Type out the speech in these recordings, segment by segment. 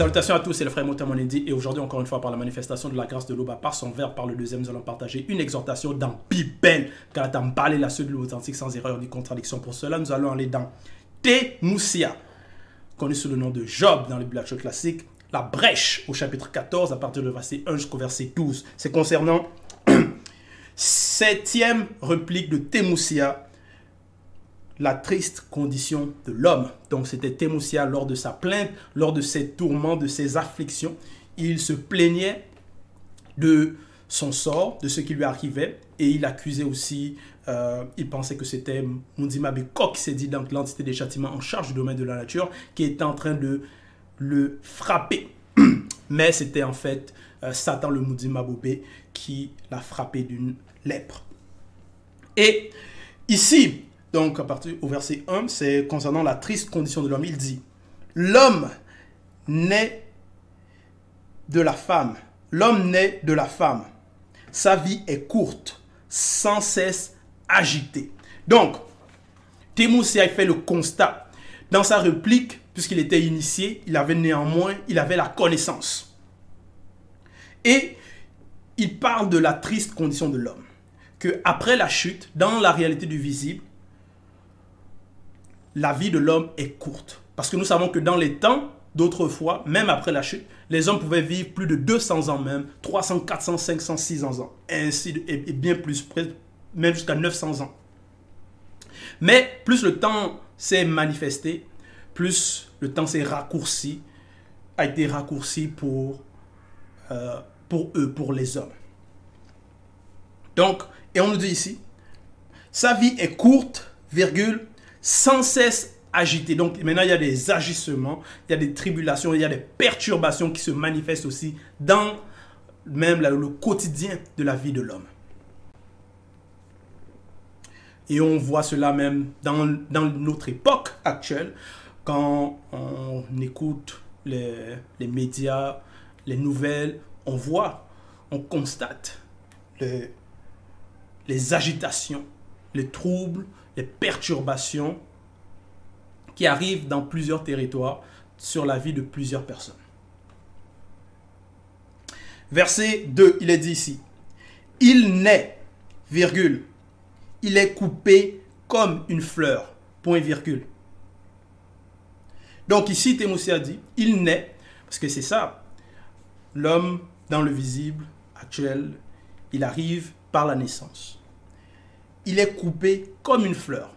Salutations à tous, c'est le frère Motamonedi et aujourd'hui encore une fois par la manifestation de la grâce de l'Oba par son verbe, par le deuxième, nous allons partager une exhortation dans Bible, car parler la seule de l'authentique sans erreur ni contradiction. Pour cela, nous allons aller dans Témoussia, connu sous le nom de Job dans les Bibles classiques, la brèche au chapitre 14 à partir du verset 1 jusqu'au verset 12. C'est concernant septième réplique de Témoussia la triste condition de l'homme. Donc c'était Témoussia lors de sa plainte, lors de ses tourments, de ses afflictions. Il se plaignait de son sort, de ce qui lui arrivait, et il accusait aussi, euh, il pensait que c'était Mundima Beko qui s'est dit dans l'entité des châtiments en charge du domaine de la nature, qui était en train de le frapper. Mais c'était en fait euh, Satan le Mundima qui l'a frappé d'une lèpre. Et ici, donc, à partir au verset 1, c'est concernant la triste condition de l'homme. Il dit L'homme naît de la femme. L'homme naît de la femme. Sa vie est courte, sans cesse agitée. Donc, Témoussia fait le constat. Dans sa réplique, puisqu'il était initié, il avait néanmoins, il avait la connaissance. Et il parle de la triste condition de l'homme. Que après la chute, dans la réalité du visible, la vie de l'homme est courte. Parce que nous savons que dans les temps d'autrefois, même après la chute, les hommes pouvaient vivre plus de 200 ans même, 300, 400, 500, 600 ans, et ainsi et bien plus, même jusqu'à 900 ans. Mais plus le temps s'est manifesté, plus le temps s'est raccourci, a été raccourci pour, euh, pour eux, pour les hommes. Donc, et on nous dit ici, sa vie est courte, virgule, sans cesse agité. Donc maintenant, il y a des agissements, il y a des tribulations, il y a des perturbations qui se manifestent aussi dans même le quotidien de la vie de l'homme. Et on voit cela même dans, notre époque actuelle, quand on écoute les, les, médias, les nouvelles, on voit, on constate les, les agitations, les troubles, perturbations qui arrivent dans plusieurs territoires sur la vie de plusieurs personnes. Verset 2, il est dit ici, il naît, virgule, il est coupé comme une fleur, point virgule. Donc ici, Témoussi a dit, il naît, parce que c'est ça, l'homme dans le visible actuel, il arrive par la naissance il est coupé comme une fleur.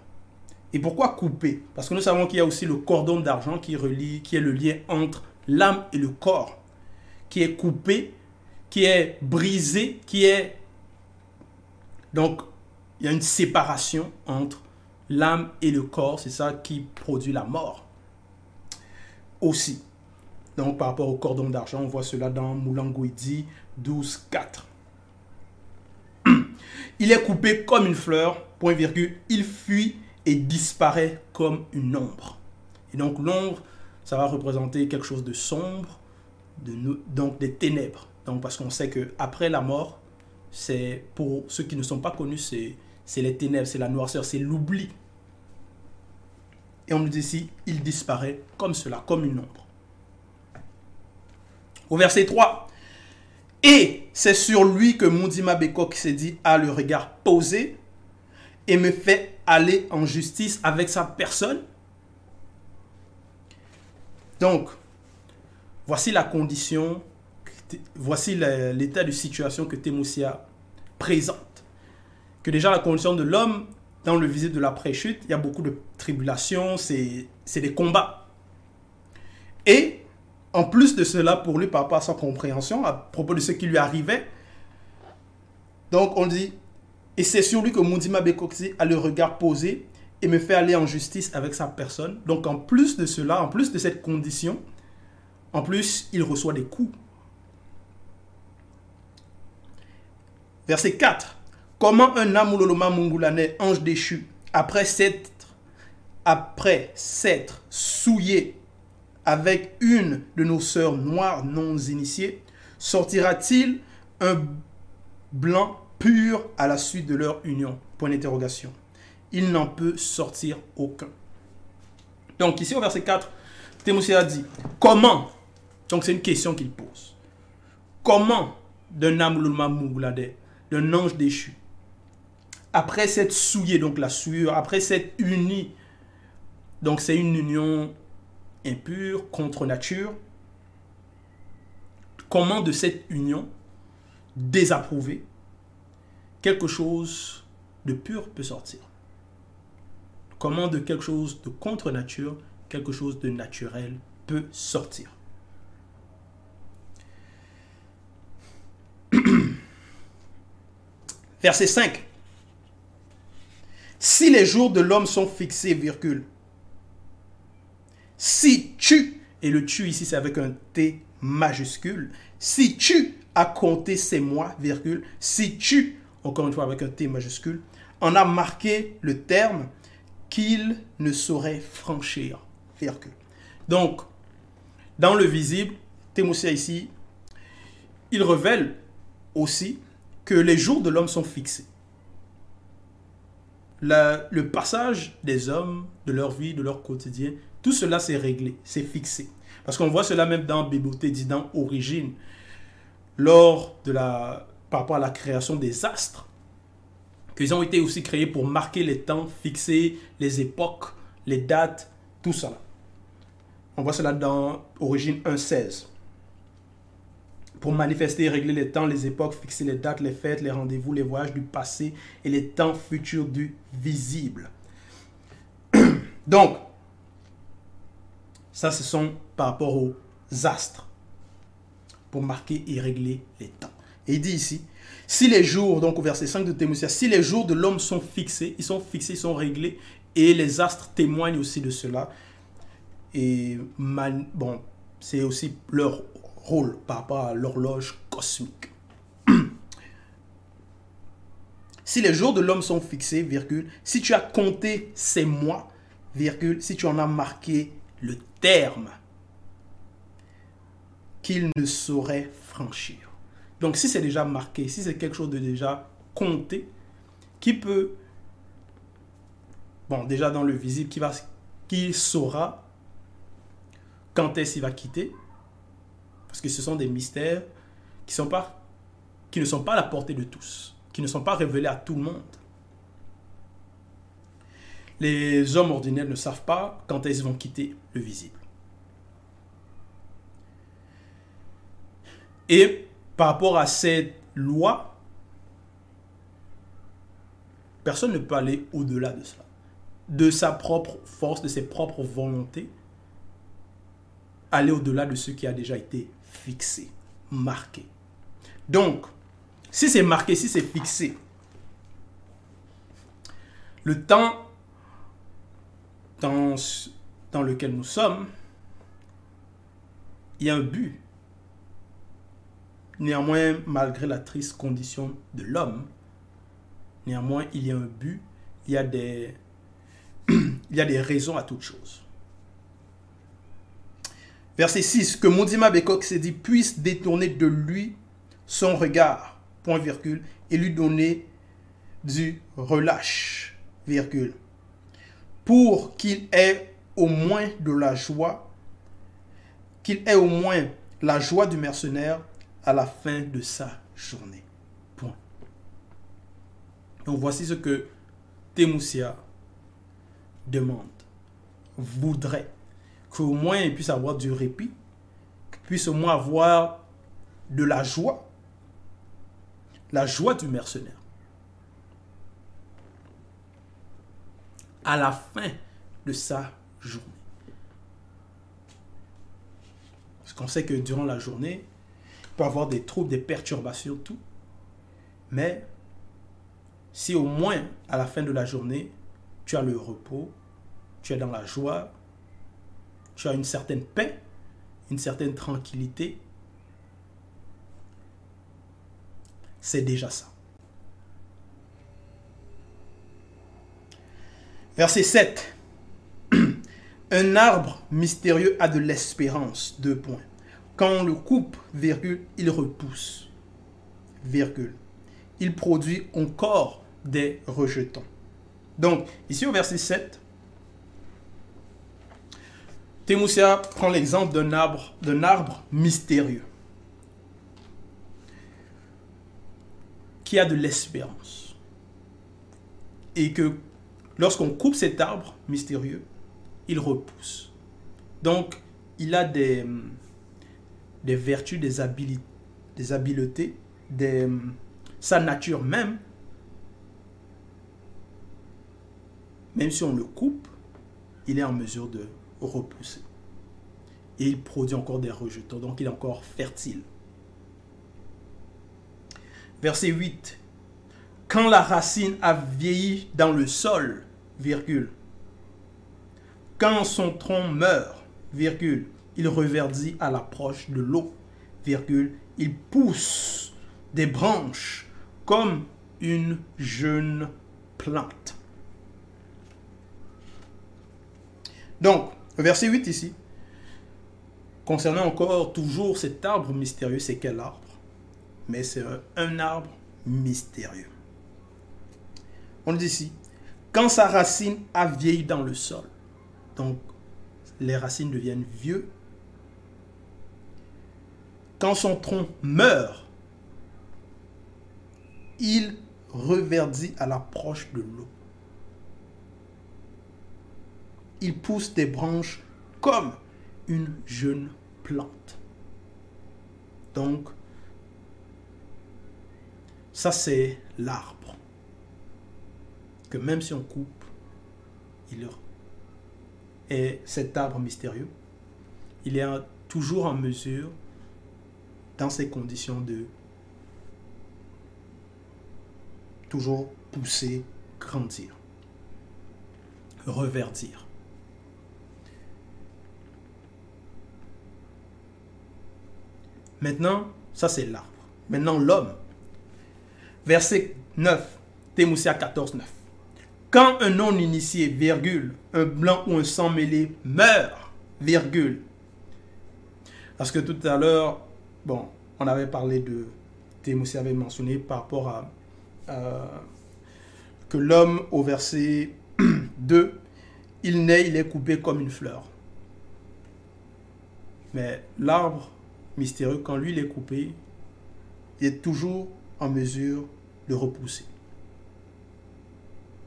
Et pourquoi coupé Parce que nous savons qu'il y a aussi le cordon d'argent qui relie, qui est le lien entre l'âme et le corps, qui est coupé, qui est brisé, qui est... Donc, il y a une séparation entre l'âme et le corps, c'est ça qui produit la mort. Aussi. Donc, par rapport au cordon d'argent, on voit cela dans Moulangouidi 12, 4. Il est coupé comme une fleur, point virgule, il fuit et disparaît comme une ombre. Et donc l'ombre, ça va représenter quelque chose de sombre, de, donc des ténèbres. Donc parce qu'on sait que après la mort, c'est pour ceux qui ne sont pas connus, c'est les ténèbres, c'est la noirceur, c'est l'oubli. Et on nous dit ici, il disparaît comme cela, comme une ombre. Au verset 3, et c'est sur lui que Mundima Bekok s'est dit a le regard posé et me fait aller en justice avec sa personne. Donc, voici la condition, voici l'état de situation que Temoussia présente. Que déjà la condition de l'homme dans le visite de l'après-chute, il y a beaucoup de tribulations, c'est des combats. Et en plus de cela, pour lui, par rapport sa compréhension, à propos de ce qui lui arrivait, donc on dit, et c'est sur lui que Mundima Bekoksi a le regard posé et me fait aller en justice avec sa personne. Donc en plus de cela, en plus de cette condition, en plus, il reçoit des coups. Verset 4. Comment un Amuloloma Mungulane, ange déchu, après s'être souillé avec une de nos sœurs noires non initiées, sortira-t-il un blanc pur à la suite de leur union? Point d'interrogation. Il n'en peut sortir aucun. Donc ici au verset 4, Timothée a dit, comment? Donc c'est une question qu'il pose. Comment d'un âme d'un ange déchu, après s'être souillé, donc la souillure, après s'être uni, donc c'est une union impure contre nature, comment de cette union désapprouvée, quelque chose de pur peut sortir? Comment de quelque chose de contre nature, quelque chose de naturel peut sortir? Verset 5. Si les jours de l'homme sont fixés, virgule. Si tu, et le tu ici c'est avec un T majuscule, si tu as compté ces mois, virgule, si tu, encore une fois avec un T majuscule, en as marqué le terme qu'il ne saurait franchir, virgule. Donc, dans le visible, Témoussia ici, il révèle aussi que les jours de l'homme sont fixés. le passage des hommes, de leur vie, de leur quotidien, tout cela c'est réglé, c'est fixé. Parce qu'on voit cela même dans Bébauté dit dans Origine, lors de la, par rapport à la création des astres, qu'ils ont été aussi créés pour marquer les temps, fixer les époques, les dates, tout cela. On voit cela dans Origine 1.16 pour manifester et régler les temps, les époques, fixer les dates, les fêtes, les rendez-vous, les voyages du passé et les temps futurs du visible. Donc, ça, ce sont par rapport aux astres pour marquer et régler les temps. Et il dit ici, si les jours, donc au verset 5 de Timothée, si les jours de l'homme sont fixés, ils sont fixés, ils sont réglés, et les astres témoignent aussi de cela. Et bon, c'est aussi leur rôle par rapport à l'horloge cosmique. si les jours de l'homme sont fixés, virgule, si tu as compté ces mois, virgule, si tu en as marqué le terme qu'il ne saurait franchir. Donc si c'est déjà marqué, si c'est quelque chose de déjà compté, qui peut, bon déjà dans le visible, qui, va, qui saura quand est-ce qu'il va quitter, parce que ce sont des mystères qui, qui ne sont pas à la portée de tous, qui ne sont pas révélés à tout le monde. Les hommes ordinaires ne savent pas quand ils vont quitter le visible. Et par rapport à cette loi, personne ne peut aller au-delà de cela. De sa propre force, de ses propres volontés, aller au-delà de ce qui a déjà été fixé, marqué. Donc, si c'est marqué, si c'est fixé, le temps dans, lequel nous sommes, il y a un but. Néanmoins, malgré la triste condition de l'homme, néanmoins, il y a un but, il y a des, il y a des raisons à toute chose. Verset 6, que Mondima Bekok s'est dit puisse détourner de lui son regard, point virgule, et lui donner du relâche, virgule, pour qu'il ait au moins de la joie, qu'il ait au moins la joie du mercenaire à la fin de sa journée. Point. Donc voici ce que Temoussia demande, voudrait qu'au moins il puisse avoir du répit, qu'il puisse au moins avoir de la joie, la joie du mercenaire. À la fin de sa journée. Parce qu'on sait que durant la journée, il peut avoir des troubles, des perturbations, tout. Mais si au moins à la fin de la journée, tu as le repos, tu es dans la joie, tu as une certaine paix, une certaine tranquillité, c'est déjà ça. Verset 7. Un arbre mystérieux a de l'espérance. Deux points. Quand on le coupe, virgule, il repousse. Virgule. Il produit encore des rejetons. Donc, ici au verset 7, Temoussia prend l'exemple d'un arbre, d'un arbre mystérieux qui a de l'espérance. Et que lorsqu'on coupe cet arbre mystérieux, il repousse. Donc, il a des, des vertus, des, habiletés, des, sa nature même. Même si on le coupe, il est en mesure de repousser. Et il produit encore des rejetons, donc il est encore fertile. Verset 8. Quand la racine a vieilli dans le sol, virgule, quand son tronc meurt, virgule, il reverdit à l'approche de l'eau, virgule, il pousse des branches comme une jeune plante. Donc, verset 8 ici, concernant encore toujours cet arbre mystérieux, c'est quel arbre? Mais c'est un arbre mystérieux. On dit ici, quand sa racine a vieilli dans le sol, donc les racines deviennent vieux, quand son tronc meurt, il reverdit à l'approche de l'eau. Il pousse des branches comme une jeune plante. Donc, ça c'est l'arbre. Que même si on coupe, il et cet arbre mystérieux, il est toujours en mesure, dans ces conditions, de toujours pousser, grandir, reverdir. Maintenant, ça c'est l'arbre. Maintenant, l'homme. Verset 9, Témoussia 14, 9. Quand un non-initié, virgule, un blanc ou un sang mêlé meurt, virgule. Parce que tout à l'heure, bon, on avait parlé de, Témoussia avait mentionné par rapport à que l'homme au verset 2, il naît, il est coupé comme une fleur. Mais l'arbre mystérieux, quand lui il est coupé, il est toujours en mesure de repousser.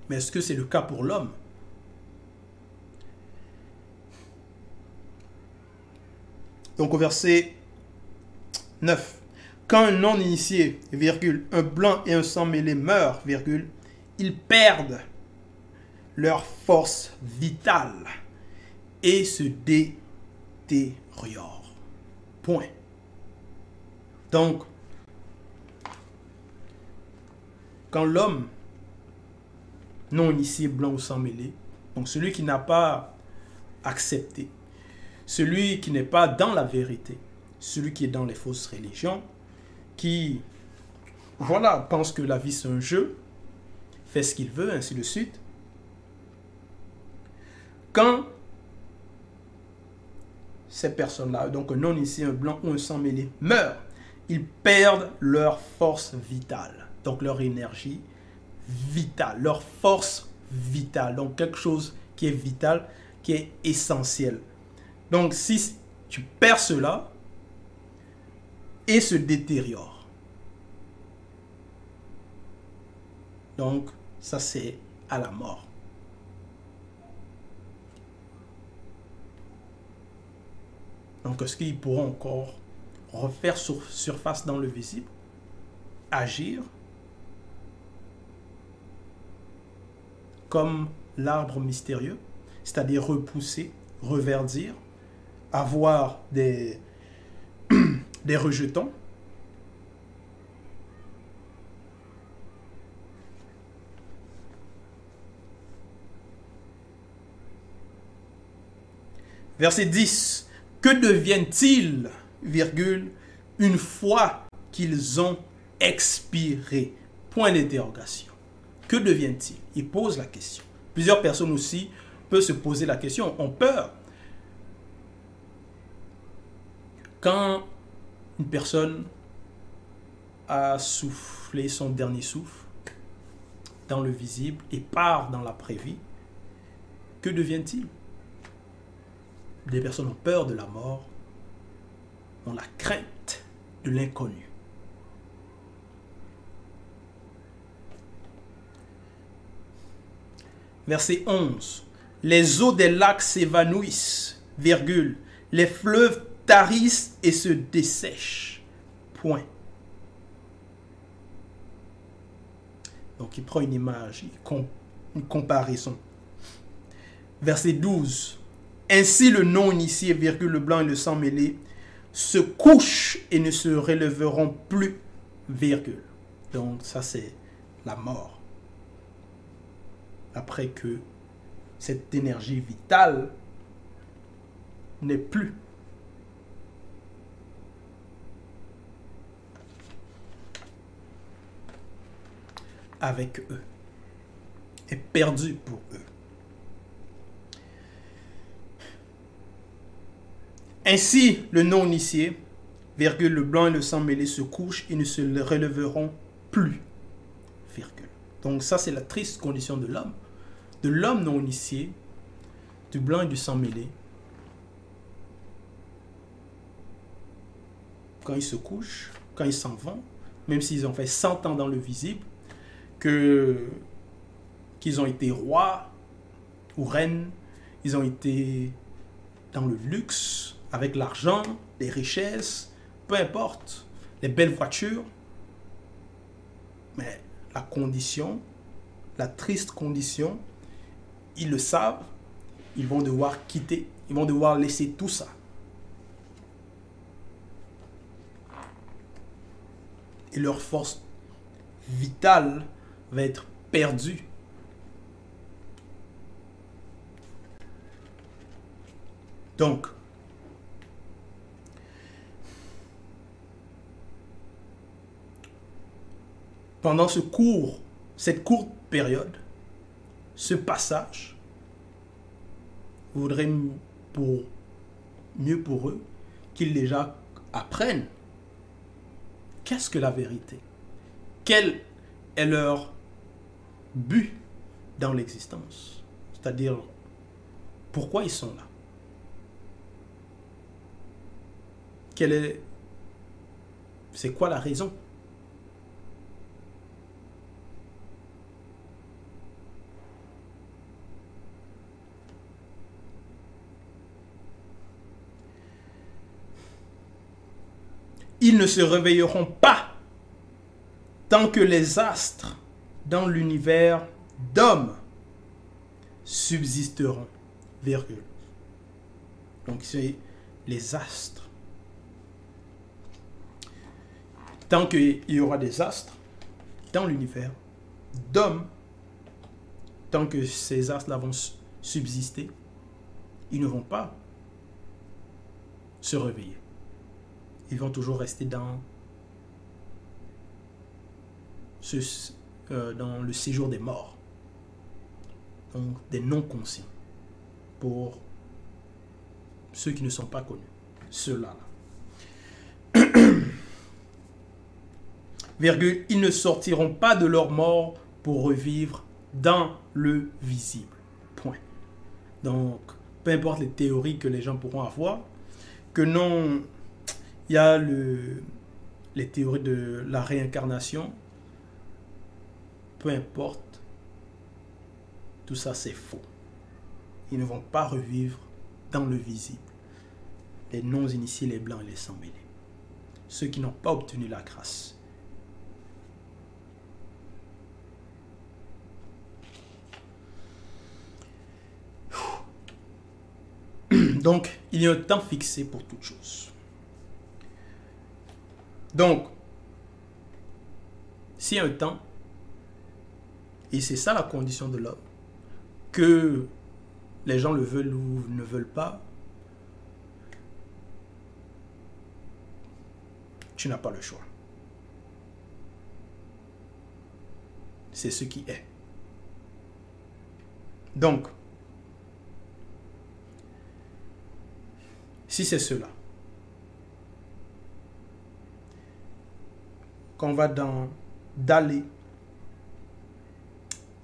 Mais est-ce que c'est le cas pour l'homme? Donc au verset 9, quand un non-initié, virgule, un blanc et un sang mêlé meurent, virgule, ils perdent leur force vitale et se détériorent. Point. Donc, quand l'homme non initié, blanc ou sans mêlé. Donc celui qui n'a pas accepté, celui qui n'est pas dans la vérité, celui qui est dans les fausses religions, qui, voilà, pense que la vie c'est un jeu, fait ce qu'il veut, ainsi de suite. Quand ces personnes-là, donc un non initié, un blanc ou un sang mêlé, meurent, ils perdent leur force vitale, donc leur énergie, vital, leur force vitale. Donc quelque chose qui est vital, qui est essentiel. Donc si tu perds cela et se détériore. Donc ça c'est à la mort. Donc est-ce qu'ils pourront encore refaire surface dans le visible Agir? Comme l'arbre mystérieux, c'est-à-dire repousser, reverdir, avoir des, des rejetons. Verset 10. Que deviennent-ils, virgule, une fois qu'ils ont expiré? Point d'interrogation. Que deviennent-ils Il pose la question. Plusieurs personnes aussi peuvent se poser la question, ont peur. Quand une personne a soufflé son dernier souffle dans le visible et part dans la vie que deviennent-ils des personnes ont peur de la mort, ont la crainte de l'inconnu. Verset 11. Les eaux des lacs s'évanouissent, virgule. Les fleuves tarissent et se dessèchent. Point. Donc il prend une image, une comparaison. Verset 12. Ainsi le non-initié, virgule, le blanc et le sang mêlé, se couchent et ne se relèveront plus, virgule. Donc ça c'est la mort. Après que cette énergie vitale n'est plus. avec eux, est perdue pour eux. Ainsi, le non-initié, virgule, le blanc et le sang mêlé se couchent et ne se relèveront plus. Donc ça, c'est la triste condition de l'homme. De l'homme non-initié, du blanc et du sang mêlé. Quand ils se couchent, quand ils s'en vont, même s'ils ont fait 100 ans dans le visible, que qu'ils ont été rois ou reines, ils ont été dans le luxe, avec l'argent, les richesses, peu importe, les belles voitures. Mais la condition, la triste condition, ils le savent, ils vont devoir quitter, ils vont devoir laisser tout ça. Et leur force vitale va être perdue. Donc, pendant ce court, cette courte période, ce passage, voudrait mieux pour eux qu'ils déjà apprennent qu'est-ce que la vérité, quel est leur but dans l'existence, c'est-à-dire pourquoi ils sont là? Quelle est c'est quoi la raison? Ils ne se réveilleront pas tant que les astres dans l'univers d'hommes subsisteront. Virgule. Donc c'est les astres. Tant qu'il y aura des astres dans l'univers d'hommes, tant que ces astres-là vont subsister, ils ne vont pas se réveiller ils vont toujours rester dans, ce, euh, dans le séjour des morts. Donc des non-conscients. Pour ceux qui ne sont pas connus. Ceux-là. Virgule, ils ne sortiront pas de leur mort pour revivre dans le visible. Point. Donc, peu importe les théories que les gens pourront avoir, que non, il y a le, les théories de la réincarnation. Peu importe, tout ça c'est faux. Ils ne vont pas revivre dans le visible. Les non-initiés, les blancs et les sans-mêlés. Ceux qui n'ont pas obtenu la grâce. Donc, il y a un temps fixé pour toute chose. Donc, si un temps, et c'est ça la condition de l'homme, que les gens le veulent ou ne veulent pas, tu n'as pas le choix. C'est ce qui est. Donc, si c'est cela, qu'on va dans D'aller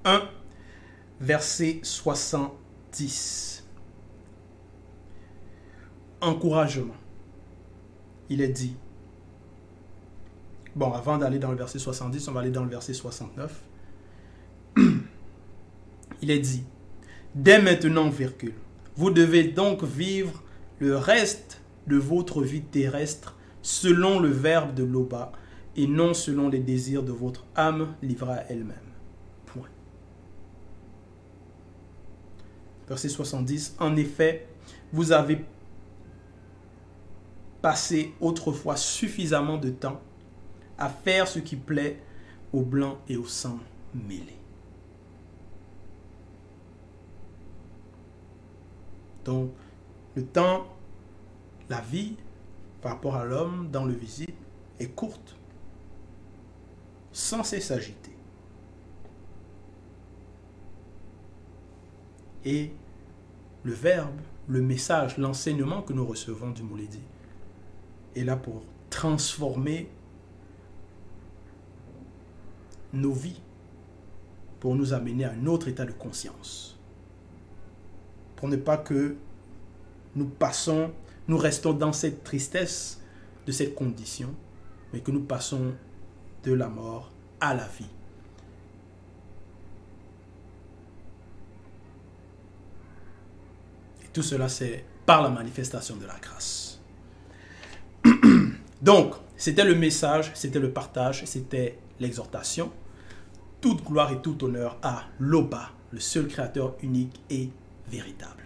1, verset 70. encouragement. Il est dit, bon, avant d'aller dans le verset 70, on va aller dans le verset 69. Il est dit, dès maintenant, virgule, vous devez donc vivre le reste de votre vie terrestre selon le verbe de l'Oba et non selon les désirs de votre âme livrée à elle-même. Point. Verset 70. En effet, vous avez passé autrefois suffisamment de temps à faire ce qui plaît aux blancs et aux sang mêlés. Donc, le temps, la vie par rapport à l'homme dans le visible est courte, sans s'agiter. Et le verbe, le message, l'enseignement que nous recevons du Mouledi est là pour transformer nos vies, pour nous amener à un autre état de conscience. Pour ne pas que nous passons, nous restons dans cette tristesse de cette condition, mais que nous passons de la mort à la vie. Et tout cela, c'est par la manifestation de la grâce. Donc, c'était le message, c'était le partage, c'était l'exhortation. Toute gloire et tout honneur à l'Oba, le seul créateur unique et véritable.